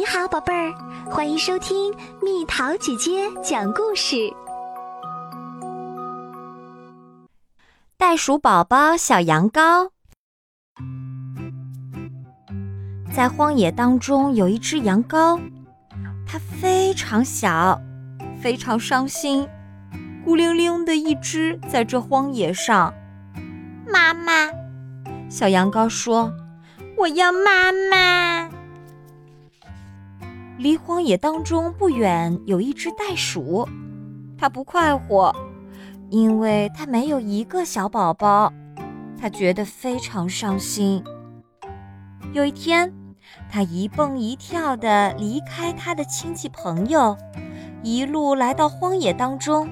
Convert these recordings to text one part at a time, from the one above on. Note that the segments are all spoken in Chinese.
你好，宝贝儿，欢迎收听蜜桃姐姐讲故事。袋鼠宝宝小羊羔，在荒野当中有一只羊羔，它非常小，非常伤心，孤零零的一只在这荒野上。妈妈，小羊羔说：“我要妈妈。”离荒野当中不远有一只袋鼠，它不快活，因为它没有一个小宝宝，它觉得非常伤心。有一天，它一蹦一跳地离开它的亲戚朋友，一路来到荒野当中，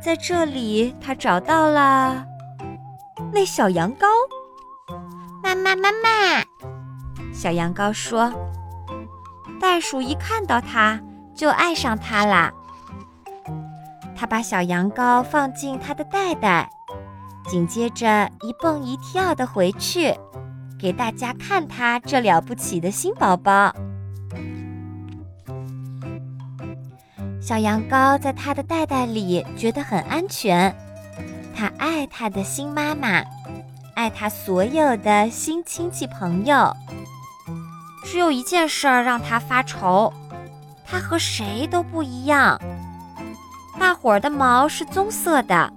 在这里，它找到了那小羊羔。妈妈，妈妈，小羊羔说。袋鼠一看到它，就爱上它啦。它把小羊羔放进它的袋袋，紧接着一蹦一跳的回去，给大家看它这了不起的新宝宝。小羊羔在它的袋袋里觉得很安全，它爱它的新妈妈，爱它所有的新亲戚朋友。只有一件事儿让他发愁，他和谁都不一样。大伙儿的毛是棕色的，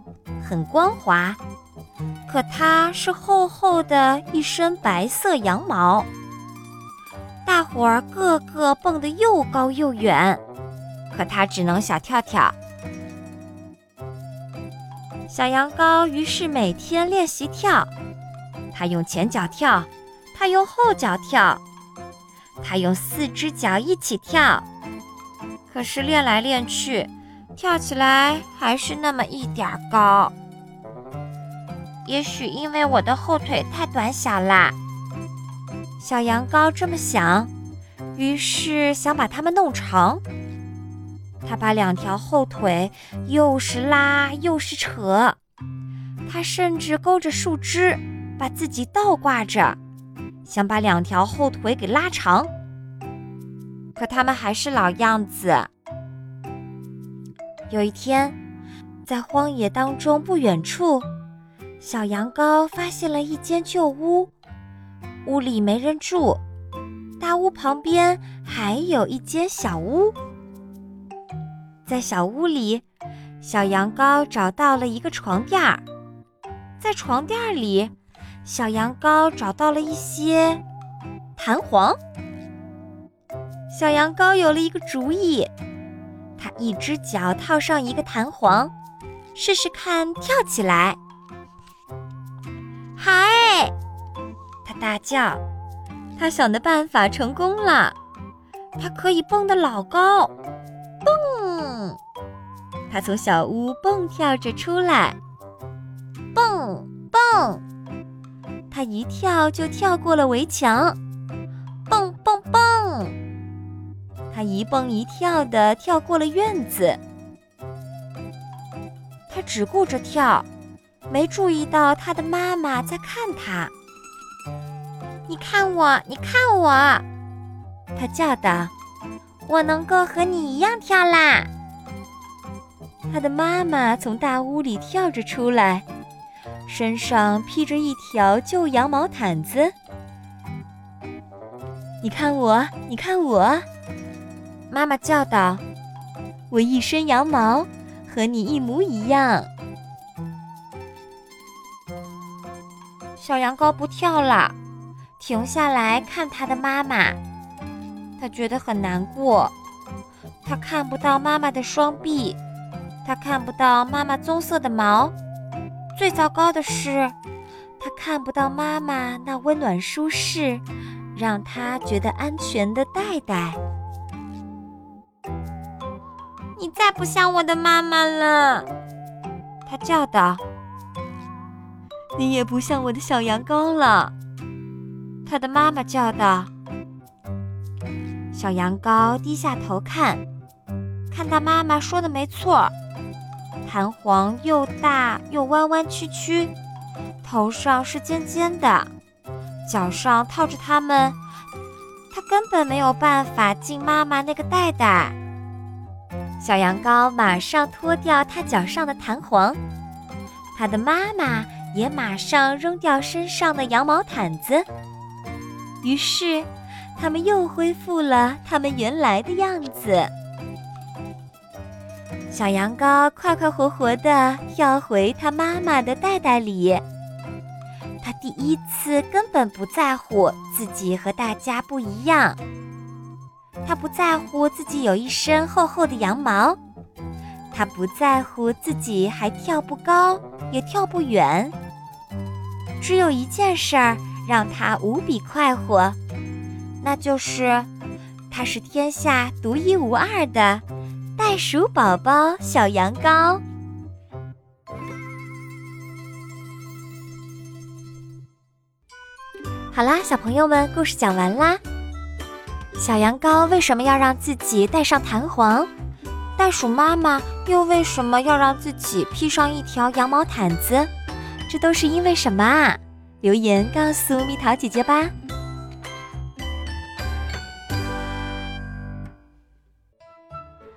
很光滑，可他是厚厚的一身白色羊毛。大伙儿个个蹦得又高又远，可他只能小跳跳。小羊羔于是每天练习跳，他用前脚跳，他用后脚跳。他用四只脚一起跳，可是练来练去，跳起来还是那么一点高。也许因为我的后腿太短小啦，小羊羔这么想，于是想把它们弄长。他把两条后腿又是拉又是扯，他甚至勾着树枝，把自己倒挂着。想把两条后腿给拉长，可他们还是老样子。有一天，在荒野当中不远处，小羊羔发现了一间旧屋，屋里没人住，大屋旁边还有一间小屋。在小屋里，小羊羔找到了一个床垫儿，在床垫儿里。小羊羔找到了一些弹簧，小羊羔有了一个主意，它一只脚套上一个弹簧，试试看跳起来。嗨！它大叫，它想的办法成功了，它可以蹦得老高，蹦！它从小屋蹦跳着出来，蹦蹦。他一跳就跳过了围墙，蹦蹦蹦！他一蹦一跳的跳过了院子。他只顾着跳，没注意到他的妈妈在看他。你看我，你看我！他叫道：“我能够和你一样跳啦！”他的妈妈从大屋里跳着出来。身上披着一条旧羊毛毯子，你看我，你看我，妈妈叫道：“我一身羊毛，和你一模一样。”小羊羔不跳了，停下来看他的妈妈，他觉得很难过。他看不到妈妈的双臂，他看不到妈妈棕色的毛。最糟糕的是，他看不到妈妈那温暖舒适、让他觉得安全的袋袋。你再不像我的妈妈了，他叫道。你也不像我的小羊羔了，他的妈妈叫道。小羊羔低下头看，看到妈妈说的没错。弹簧又大又弯弯曲曲，头上是尖尖的，脚上套着它们，它根本没有办法进妈妈那个袋袋。小羊羔马上脱掉它脚上的弹簧，它的妈妈也马上扔掉身上的羊毛毯子。于是，它们又恢复了它们原来的样子。小羊羔快快活活地跳回它妈妈的袋袋里。它第一次根本不在乎自己和大家不一样。它不在乎自己有一身厚厚的羊毛，它不在乎自己还跳不高，也跳不远。只有一件事儿让它无比快活，那就是它是天下独一无二的袋鼠宝宝小羊羔。好啦，小朋友们，故事讲完啦。小羊羔为什么要让自己带上弹簧？袋鼠妈妈又为什么要让自己披上一条羊毛毯子？这都是因为什么啊？留言告诉蜜桃姐姐吧。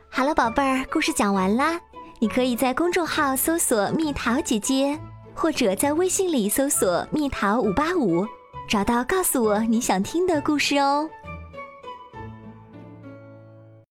好了，宝贝儿，故事讲完啦。你可以在公众号搜索“蜜桃姐姐”，或者在微信里搜索“蜜桃五八五”。找到，告诉我你想听的故事哦。